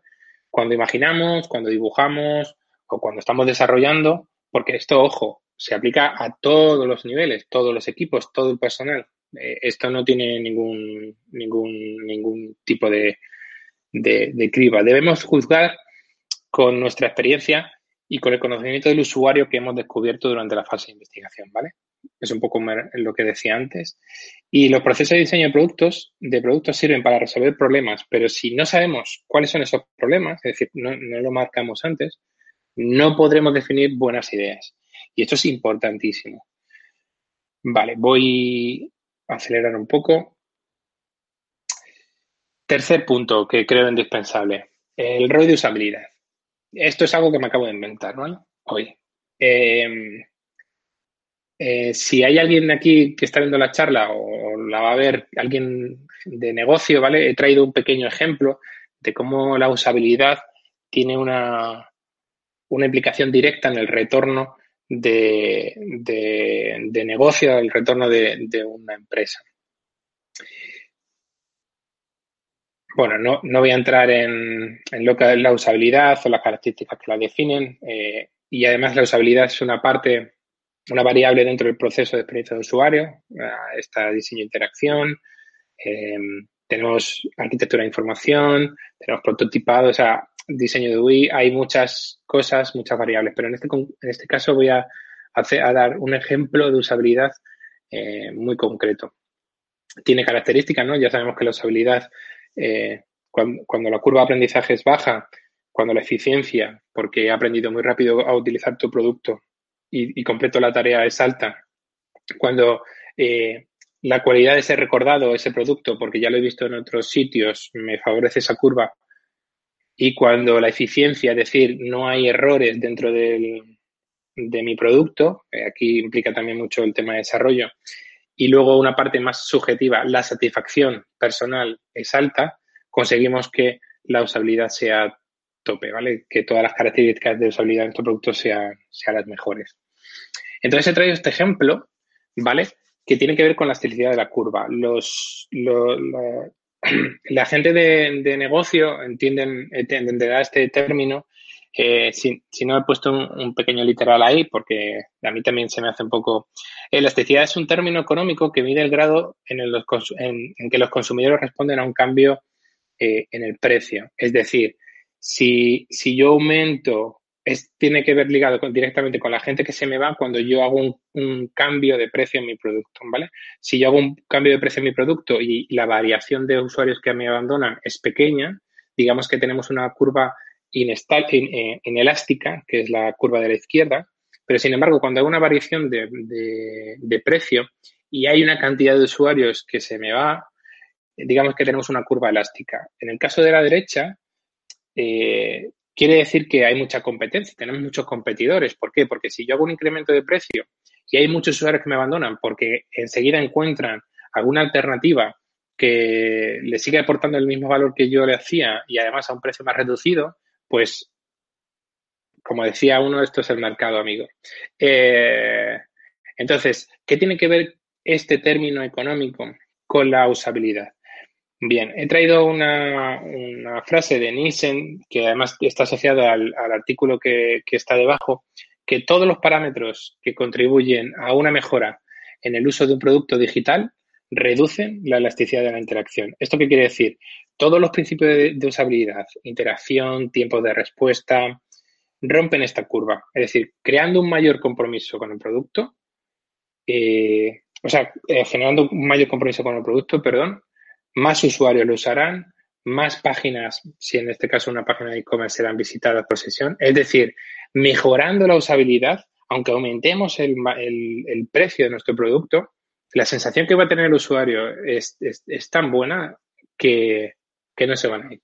Cuando imaginamos, cuando dibujamos o cuando estamos desarrollando, porque esto, ojo, se aplica a todos los niveles, todos los equipos, todo el personal. Eh, esto no tiene ningún, ningún, ningún tipo de, de, criba. Debemos juzgar con nuestra experiencia y con el conocimiento del usuario que hemos descubierto durante la fase de investigación, ¿vale? Es un poco lo que decía antes. Y los procesos de diseño de productos, de productos sirven para resolver problemas, pero si no sabemos cuáles son esos problemas, es decir, no, no lo marcamos antes, no podremos definir buenas ideas. Y esto es importantísimo. Vale, voy a acelerar un poco. Tercer punto que creo indispensable, el rol de usabilidad. Esto es algo que me acabo de inventar, ¿no? Hoy. Em, eh, si hay alguien aquí que está viendo la charla o, la va a ver alguien de negocio, ¿vale? He traído un pequeño ejemplo de cómo la usabilidad tiene una, una implicación directa en el retorno de, de, negocio, el retorno de una empresa. Bueno, no, no, voy a entrar en, lo que es la usabilidad o las características que la definen. Eh, y además la usabilidad es una parte, una variable dentro del proceso de experiencia de usuario. está diseño de interacción, eh, tenemos arquitectura de información, tenemos prototipado, o sea, diseño de UI. Hay muchas cosas, muchas variables, pero en este, en este caso voy a, hacer, a dar un ejemplo de usabilidad eh, muy concreto. Tiene características, ¿no? Ya sabemos que la usabilidad eh, cuando, la curva de aprendizaje es baja, cuando la eficiencia, porque he aprendido muy rápido a utilizar tu producto y, completo la tarea es alta, cuando eh, la cualidad de ser recordado, ese producto, porque ya lo he visto en otros sitios, me favorece esa curva, y cuando la eficiencia, es decir, no hay errores dentro del, de mi producto, eh, aquí implica también mucho el tema de desarrollo, y luego una parte más subjetiva, la satisfacción personal es alta, conseguimos que la usabilidad sea tope, ¿vale? Que todas las características de usabilidad de nuestro producto sean, sean las mejores. Entonces he traído este ejemplo, ¿vale? Que tiene que ver con la estilicidad de la curva. Los, la, gente de, negocio entienden, entenderá este término. Si, no he puesto un, pequeño literal ahí, porque a mí también se me hace un poco. elasticidad es un término económico que mide el grado en, el, que los consumidores responden a un cambio eh, en el precio. Es decir, si, si yo aumento, tiene que ver ligado directamente con la gente que se me va cuando yo hago un, cambio de precio en mi producto, ¿vale? Si yo hago un cambio de precio en mi producto y la variación de usuarios que me abandonan es pequeña, digamos que tenemos una curva inestable, inelástica, que es la curva de la izquierda, pero sin embargo, cuando hay una variación de, de, precio y hay una cantidad de usuarios que se me va, digamos que tenemos una curva elástica. En el caso de la derecha, eh, quiere decir que hay mucha competencia, tenemos muchos competidores. ¿Por qué? Porque si yo hago un incremento de precio y hay muchos usuarios que me abandonan porque enseguida encuentran alguna alternativa que le sigue aportando el mismo valor que yo le hacía y además a un precio más reducido, pues, como decía uno, esto es el mercado, amigo. Eh, entonces, ¿qué tiene que ver este término económico con la usabilidad? Bien, he traído una, frase de Nielsen que además está asociada al, artículo que, está debajo, que todos los parámetros que contribuyen a una mejora en el uso de un producto digital reducen la elasticidad de la interacción. ¿Esto qué quiere decir? Todos los principios de, usabilidad, interacción, tiempo de respuesta, rompen esta curva. Es decir, creando un mayor compromiso con el producto, eh, o sea, eh, generando un mayor compromiso con el producto, perdón, más usuarios lo usarán, más páginas, si en este caso una página de e-commerce serán visitadas por sesión. Es decir, mejorando la usabilidad, aunque aumentemos el, precio de nuestro producto, la sensación que va a tener el usuario es, tan buena que, no se van a ir.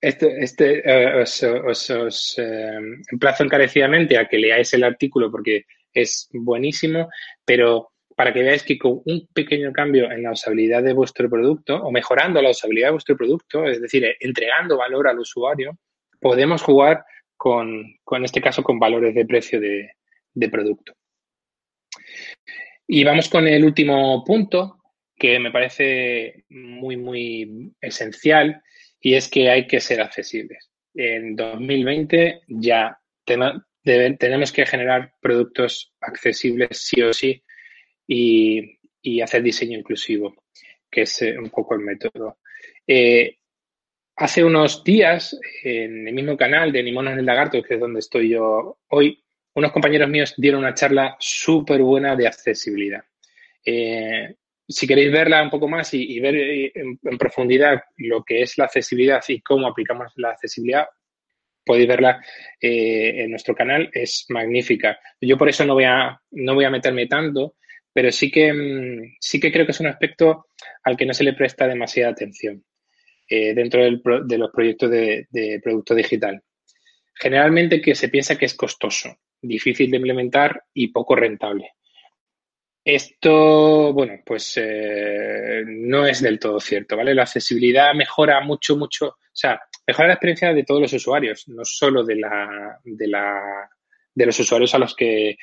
Este, este eh, os, eh, emplazo encarecidamente a que leáis el artículo porque es buenísimo, pero para que veáis que con un pequeño cambio en la usabilidad de vuestro producto o mejorando la usabilidad de vuestro producto, es decir, entregando valor al usuario, podemos jugar con, en este caso, con valores de precio de, de producto. Y vamos con el último punto que me parece muy, muy esencial y es que hay que ser accesibles. En 2020 ya tenemos que generar productos accesibles sí o sí y, hacer diseño inclusivo, que es eh, un poco el método. Eh, hace unos días, en el mismo canal de Ni Monos el Lagarto, que es donde estoy yo hoy, unos compañeros míos dieron una charla súper buena de accesibilidad. Eh, si queréis verla un poco más y, ver en, profundidad lo que es la accesibilidad y cómo aplicamos la accesibilidad, podéis verla en nuestro canal, es magnífica. Yo por eso no voy a, no voy a meterme tanto, pero sí que, mm, sí que creo que es un aspecto al que no se le presta demasiada atención eh, dentro de los proyectos de, producto digital. Generalmente que se piensa que es costoso, difícil de implementar y poco rentable. Esto, bueno, pues eh, no es del todo cierto, ¿vale? La accesibilidad mejora mucho, mucho, o sea, mejora la experiencia de todos los usuarios, no solo de la, de la de los usuarios a los que,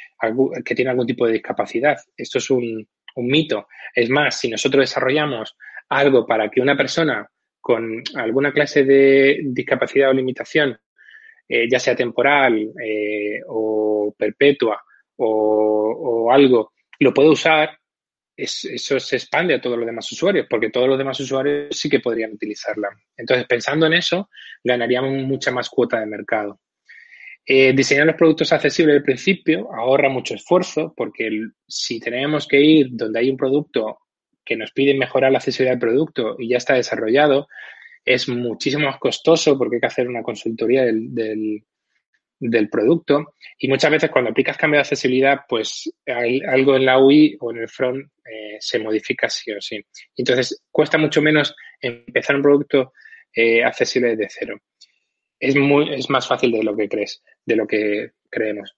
que tienen algún tipo de discapacidad. Esto es un, mito. Es más, si nosotros desarrollamos algo para que una persona con alguna clase de discapacidad o limitación, eh, ya sea temporal eh, o perpetua o, algo, lo pueda usar, eso se expande a todos los demás usuarios, porque todos los demás usuarios sí que podrían utilizarla. Entonces, pensando en eso, ganaríamos mucha más cuota de mercado. Eh, diseñar los productos accesibles al principio ahorra mucho esfuerzo porque si tenemos que ir donde hay un producto que nos pide mejorar la accesibilidad del producto y ya está desarrollado, es muchísimo más costoso porque hay que hacer una consultoría del, del, producto y muchas veces cuando aplicas cambio de accesibilidad, pues algo en la UI o en el front eh, se modifica sí o sí. Entonces cuesta mucho menos empezar un producto eh, accesible desde cero es, muy, es más fácil de lo que crees, de lo que creemos.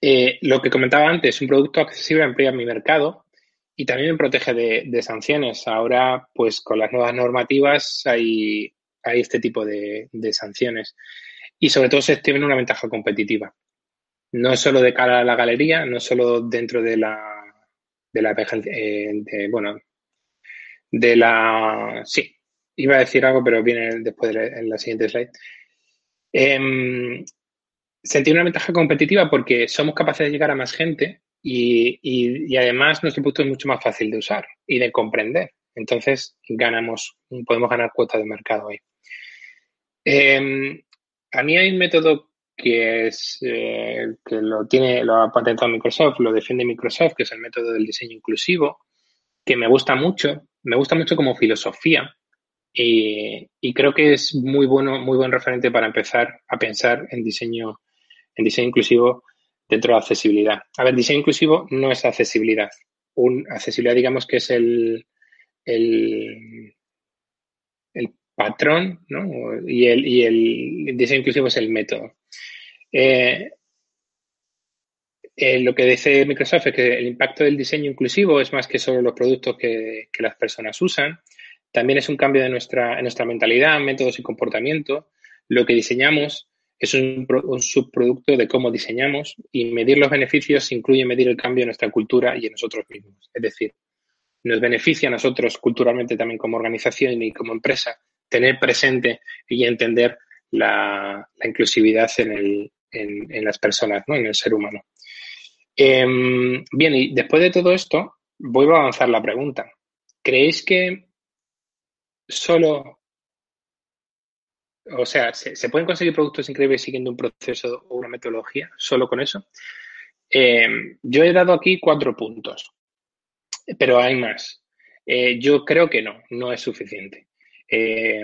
Eh, lo que comentaba antes, un producto accesible amplía mi mercado y también me protege de, sanciones. Ahora, pues con las nuevas normativas hay, hay este tipo de, sanciones. Y sobre todo se tiene una ventaja competitiva. No solo de cara a la galería, no solo dentro de la, de la eh, bueno, de la, sí, iba a decir algo, pero viene después en la siguiente slide. Eh, sentir una ventaja competitiva porque somos capaces de llegar a más gente y, además nuestro producto es mucho más fácil de usar y de comprender. Entonces ganamos, podemos ganar cuota de mercado ahí. Em, a mí hay un método que es eh, que lo tiene, lo ha patentado Microsoft, lo defiende Microsoft, que es el método del diseño inclusivo, que me gusta mucho, me gusta mucho como filosofía, y, y, creo que es muy bueno, muy buen referente para empezar a pensar en diseño en diseño inclusivo dentro de accesibilidad. A ver, diseño inclusivo no es accesibilidad. Un, accesibilidad, digamos que es el, el, patrón, ¿no? Y el, y el diseño inclusivo es el método. Eh, eh, lo que dice Microsoft es que el impacto del diseño inclusivo es más que solo los productos que, que las personas usan. También es un cambio de nuestra, en nuestra mentalidad, métodos y comportamiento. Lo que diseñamos es un, subproducto de cómo diseñamos y medir los beneficios incluye medir el cambio en nuestra cultura y en nosotros mismos. Es decir, nos beneficia a nosotros culturalmente también como organización y como empresa tener presente y entender la, inclusividad en, las personas, ¿no? en el ser humano. Em, bien, y después de todo esto, voy a avanzar la pregunta. ¿Creéis que solo o sea, ¿se, pueden conseguir productos increíbles siguiendo un proceso o una metodología solo con eso? Eh, yo he dado aquí cuatro puntos, pero hay más. Eh, yo creo que no, no es suficiente. Eh,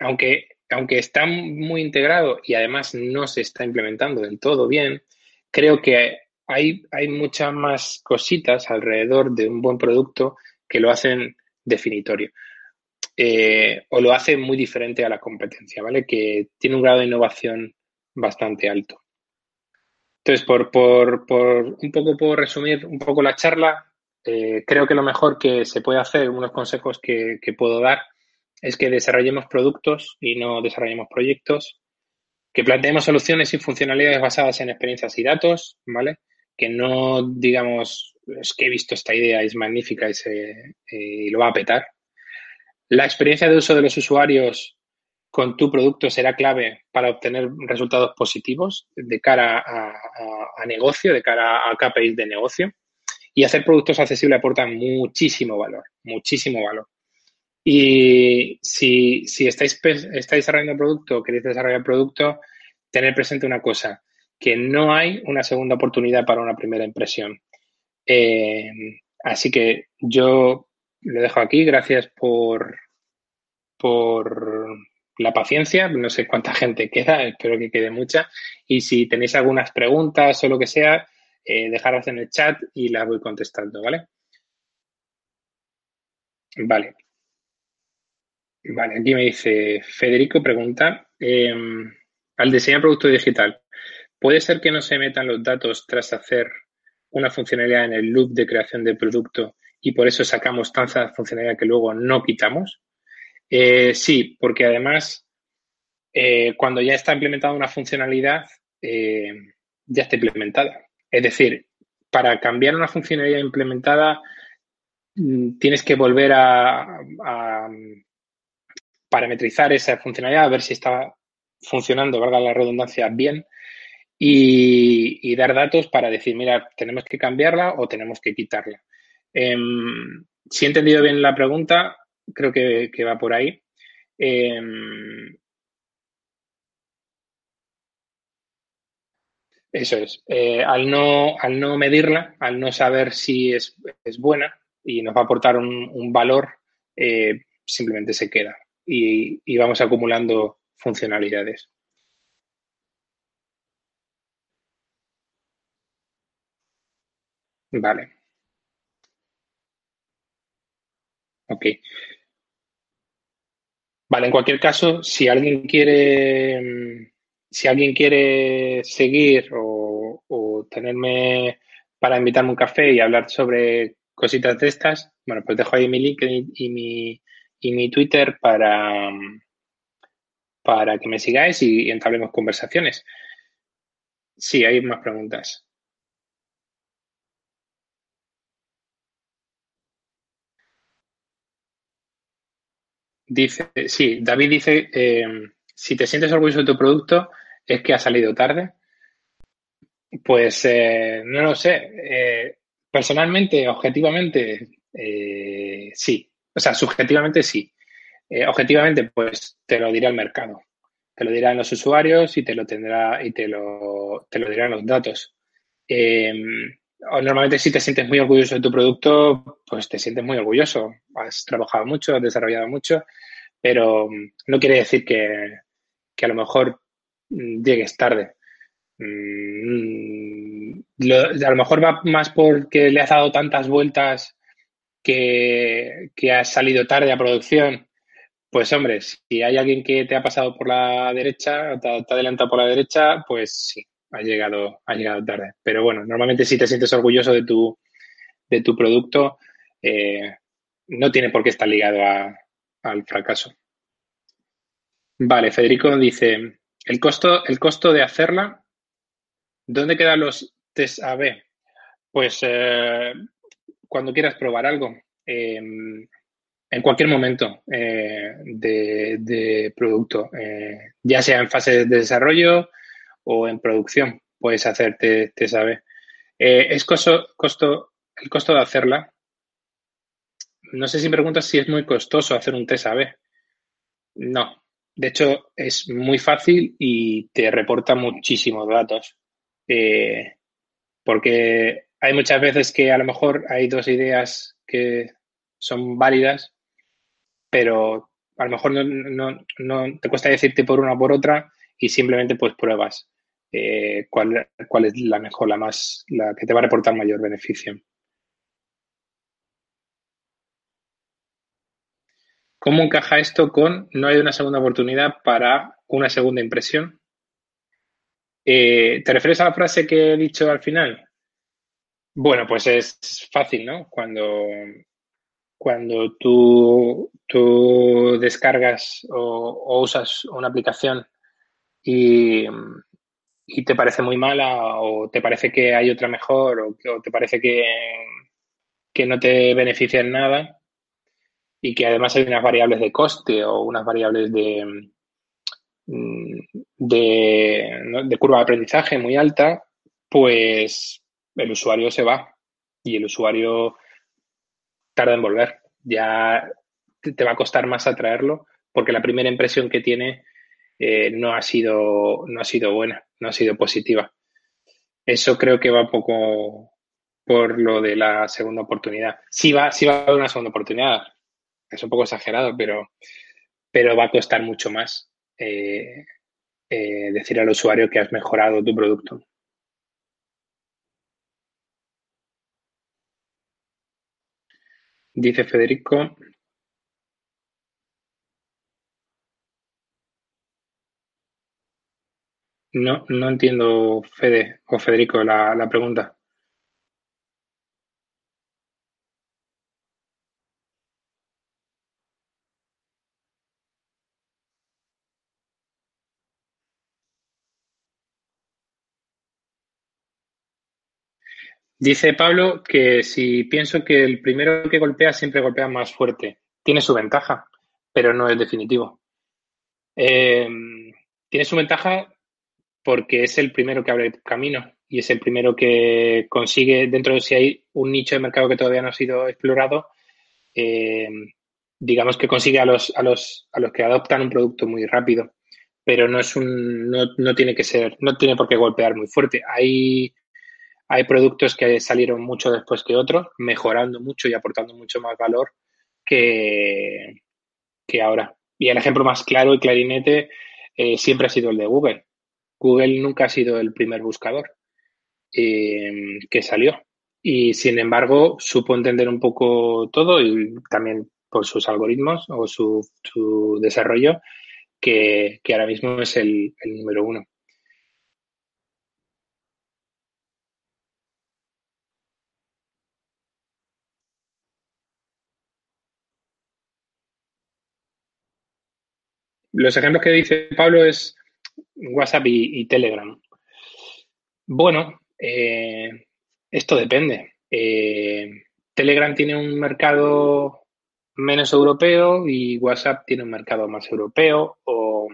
aunque, aunque está muy integrado y además no se está implementando del todo bien, creo que hay, hay muchas más cositas alrededor de un buen producto que lo hacen definitorio. Eh, o lo hace muy diferente a la competencia, ¿vale? Que tiene un grado de innovación bastante alto. Entonces, por, por, por un poco por resumir un poco la charla, eh, creo que lo mejor que se puede hacer, unos consejos que, que puedo dar, es que desarrollemos productos y no desarrollemos proyectos, que planteemos soluciones y funcionalidades basadas en experiencias y datos, ¿vale? Que no digamos, es que he visto esta idea, es magnífica y, se, y lo va a petar, la experiencia de uso de los usuarios con tu producto será clave para obtener resultados positivos de cara a, negocio, de cara a KPIs de negocio. Y hacer productos accesibles aporta muchísimo valor, muchísimo valor. Y si, estáis, estáis desarrollando producto, queréis desarrollar producto, tener presente una cosa, que no hay una segunda oportunidad para una primera impresión. Eh, así que yo lo dejo aquí. Gracias por, por la paciencia. No sé cuánta gente queda, espero que quede mucha. Y si tenéis algunas preguntas o lo que sea, eh, dejarlas en el chat y las voy contestando, ¿vale? Vale. Vale, aquí me dice Federico, pregunta, em, al diseñar producto digital, ¿puede ser que no se metan los datos tras hacer una funcionalidad en el loop de creación del producto y por eso sacamos tanta funcionalidad que luego no quitamos? Eh, sí, porque además, eh, cuando ya está implementada una funcionalidad, eh, ya está implementada. Es decir, para cambiar una funcionalidad implementada, mm, tienes que volver a, parametrizar esa funcionalidad, a ver si está funcionando, valga la redundancia, bien, y, dar datos para decir, mira, tenemos que cambiarla o tenemos que quitarla. Em, si he entendido bien la pregunta, creo que, va por ahí. Em, eso es. Eh, al, no, al no medirla, al no saber si es, buena y nos va a aportar un, valor, eh, simplemente se queda y, y vamos acumulando funcionalidades. Vale. Ok. Vale, en cualquier caso, si alguien quiere, si alguien quiere seguir o, o, tenerme para invitarme un café y hablar sobre cositas de estas, bueno, pues dejo ahí mi link y mi, y mi Twitter para, para que me sigáis y, entablemos conversaciones. Sí, hay más preguntas. Dice, sí, David dice, eh, si te sientes orgulloso de tu producto, es que ha salido tarde. Pues eh, no lo sé. Eh, personalmente, objetivamente, sí. O sea, subjetivamente sí. objetivamente, pues te lo dirá el mercado te lo dirán los usuarios y te lo tendrá y te lo, te lo dirán los datos. Normalmente si te sientes muy orgulloso de tu producto, pues te sientes muy orgulloso. Has trabajado mucho, has desarrollado mucho, pero mm, no quiere decir que, a lo mejor mm, llegues tarde. Mm, a lo mejor va más porque le has dado tantas vueltas que, que has salido tarde a producción pues hombre, si hay alguien que te ha pasado por la derecha, te, te ha adelantado por la derecha, pues sí, ha llegado, ha llegado tarde. Pero bueno, normalmente si te sientes orgulloso de tu, de tu producto, eh, no tiene por qué estar ligado al fracaso. Vale, Federico dice, el costo, el costo de hacerla, ¿dónde quedan los test AB? Pues eh, cuando quieras probar algo. Em, en cualquier momento eh, de, producto, eh, ya sea en fase de desarrollo o en producción, puedes hacerte, te sabe. Eh, es costo, costo, el costo de hacerla. No sé si preguntas si es muy costoso hacer un test AB. No. De hecho, es muy fácil y te reporta muchísimos datos. porque hay muchas veces que a lo mejor hay dos ideas que son válidas pero a lo mejor no, no, te cuesta decirte por una o por otra y simplemente pues pruebas eh, cuál, cuál es la mejor, la más, la que te va a reportar mayor beneficio. ¿Cómo encaja esto con no hay una segunda oportunidad para una segunda impresión? Eh, ¿Te refieres a la frase que he dicho al final? Bueno, pues es fácil, ¿no? Cuando cuando tú, tú descargas o, usas una aplicación y, te parece muy mala o te parece que hay otra mejor o, te parece que, que no te beneficia en nada y que además hay unas variables de coste o unas variables de, de, de curva de aprendizaje muy alta, pues el usuario se va y el usuario tarda en volver. Ya te va a costar más atraerlo porque la primera impresión que tiene eh, no, ha sido, no ha sido buena, no ha sido positiva. Eso creo que va un poco por lo de la segunda oportunidad. Sí va, sí va a haber una segunda oportunidad. Es un poco exagerado, pero, pero va a costar mucho más eh, eh, decir al usuario que has mejorado tu producto. Dice Federico. No, no entiendo, Fede o Federico, la, la pregunta. Dice Pablo que si pienso que el primero que golpea siempre golpea más fuerte. Tiene su ventaja, pero no es definitivo. Eh, tiene su ventaja porque es el primero que abre camino y es el primero que consigue, dentro de si hay un nicho de mercado que todavía no ha sido explorado, eh, digamos que consigue a los, a, los, a los que adoptan un producto muy rápido, pero no es un, no, no tiene que ser, no tiene por qué golpear muy fuerte. Hay hay productos que salieron mucho después que otros, mejorando mucho y aportando mucho más valor que, que ahora. Y el ejemplo más claro y clarinete eh, siempre ha sido el de Google. Google nunca ha sido el primer buscador eh, que salió. Y sin embargo, supo entender un poco todo y también por sus algoritmos o su, desarrollo, que, ahora mismo es el, el número uno. Los ejemplos que dice Pablo es WhatsApp y, Telegram. Bueno, eh, esto depende. Eh, Telegram tiene un mercado menos europeo y WhatsApp tiene un mercado más europeo o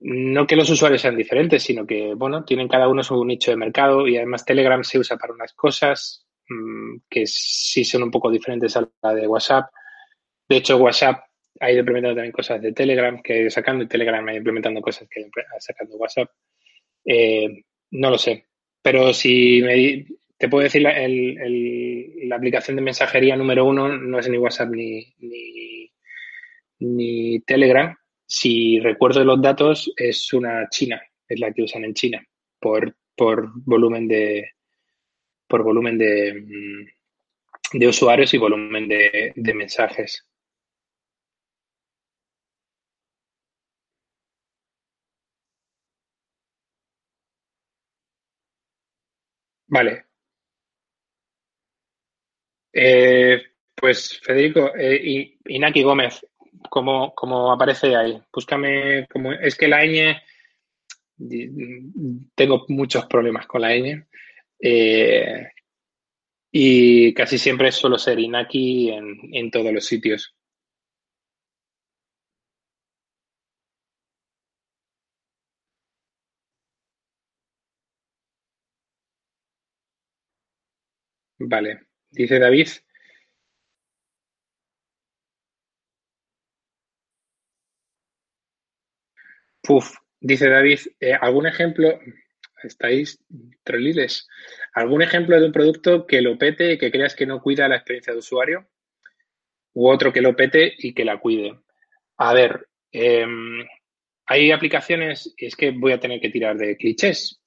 no que los usuarios sean diferentes, sino que, bueno, tienen cada uno su nicho de mercado y además Telegram se usa para unas cosas mm, que sí son un poco diferentes a la de WhatsApp. De hecho, WhatsApp ha ido implementando también cosas de Telegram que ha ido sacando y Telegram ha ido implementando cosas que ha ido sacando WhatsApp. Eh, no lo sé. Pero si me, te puedo decir, la, aplicación de mensajería número uno no es ni WhatsApp ni, ni, Telegram. Si recuerdo los datos, es una China, es la que usan en China, por, por volumen de por volumen de, mm, de usuarios y volumen de, de mensajes. Vale. Eh, pues Federico, eh, Inaki Gómez, ¿cómo, ¿cómo, aparece ahí? Búscame, como, es que la ñ, tengo muchos problemas con la ñ. Eh, y casi siempre suelo ser Inaki en, en todos los sitios. Vale, dice David. Puf, dice David, eh, ¿algún ejemplo? Estáis troliles. ¿Algún ejemplo de un producto que lo pete y que creas que no cuida la experiencia de usuario? U otro que lo pete y que la cuide. A ver, em, hay aplicaciones, es que voy a tener que tirar de clichés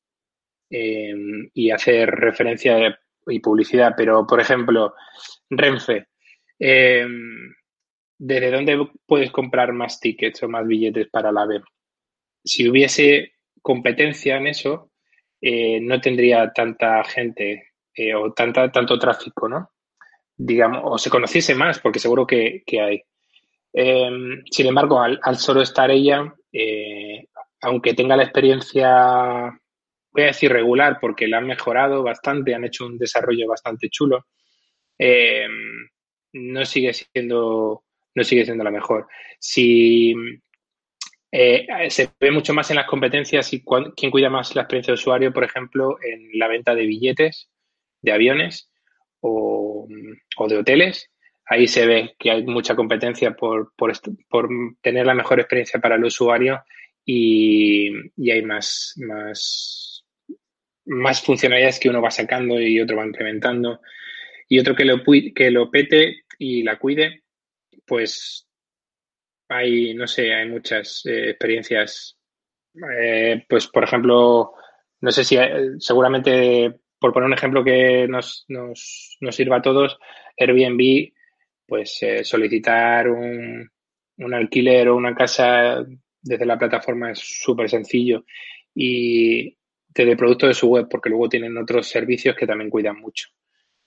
em, y hacer referencia y publicidad, pero por ejemplo, Renfe, em, ¿desde dónde puedes comprar más tickets o más billetes para la AVE? Si hubiese competencia en eso, eh, no tendría tanta gente eh, o tanta, tanto tráfico, ¿no? Digamos, o se conociese más, porque seguro que, hay. Em, sin embargo, al, solo estar ella, eh, aunque tenga la experiencia voy a decir regular porque la han mejorado bastante, han hecho un desarrollo bastante chulo. Eh, no sigue siendo no sigue siendo la mejor. Si eh, se ve mucho más en las competencias y quién cuida más la experiencia de usuario, por ejemplo, en la venta de billetes de aviones o, de hoteles. Ahí se ve que hay mucha competencia por, por, por tener la mejor experiencia para el usuario y, hay más más funcionalidades que uno va sacando y otro va implementando. Y otro que lo, que lo pete y la cuide, pues hay, no sé, hay muchas eh, experiencias. Eh, pues, por ejemplo, no sé si eh, seguramente, por poner un ejemplo que nos, nos, nos sirva a todos, Airbnb, pues solicitar un, un alquiler o una casa desde la plataforma es súper sencillo. Y, del producto de su web, porque luego tienen otros servicios que también cuidan mucho.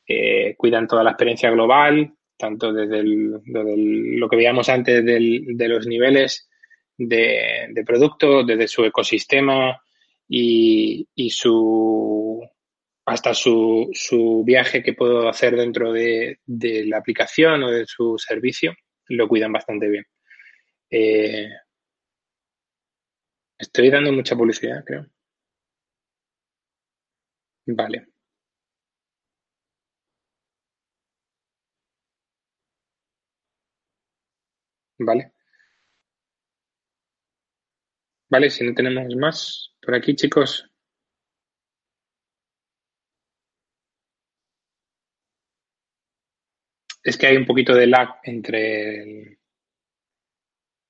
Eh, cuidan toda la experiencia global, tanto desde, lo que veíamos antes de los niveles de, de, producto, desde su ecosistema y, su hasta su, su, viaje que puedo hacer dentro de, la aplicación o de su servicio, lo cuidan bastante bien. Eh, estoy dando mucha publicidad, creo. Vale. Vale. Vale, si no tenemos más por aquí, chicos. Es que hay un poquito de lag entre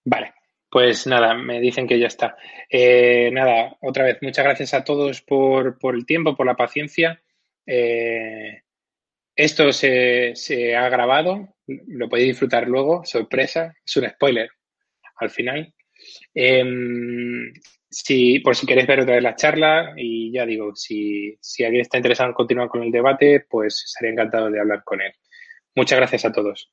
Vale. Pues nada, me dicen que ya está. Eh, nada, otra vez, muchas gracias a todos por, el tiempo, por la paciencia. Eh, esto se, ha grabado, lo podéis disfrutar luego, sorpresa, es un spoiler al final. Em, si, por si queréis ver otra vez la charla, y ya digo, si, si alguien está interesado en continuar con el debate, pues estaría encantado de hablar con él. Muchas gracias a todos.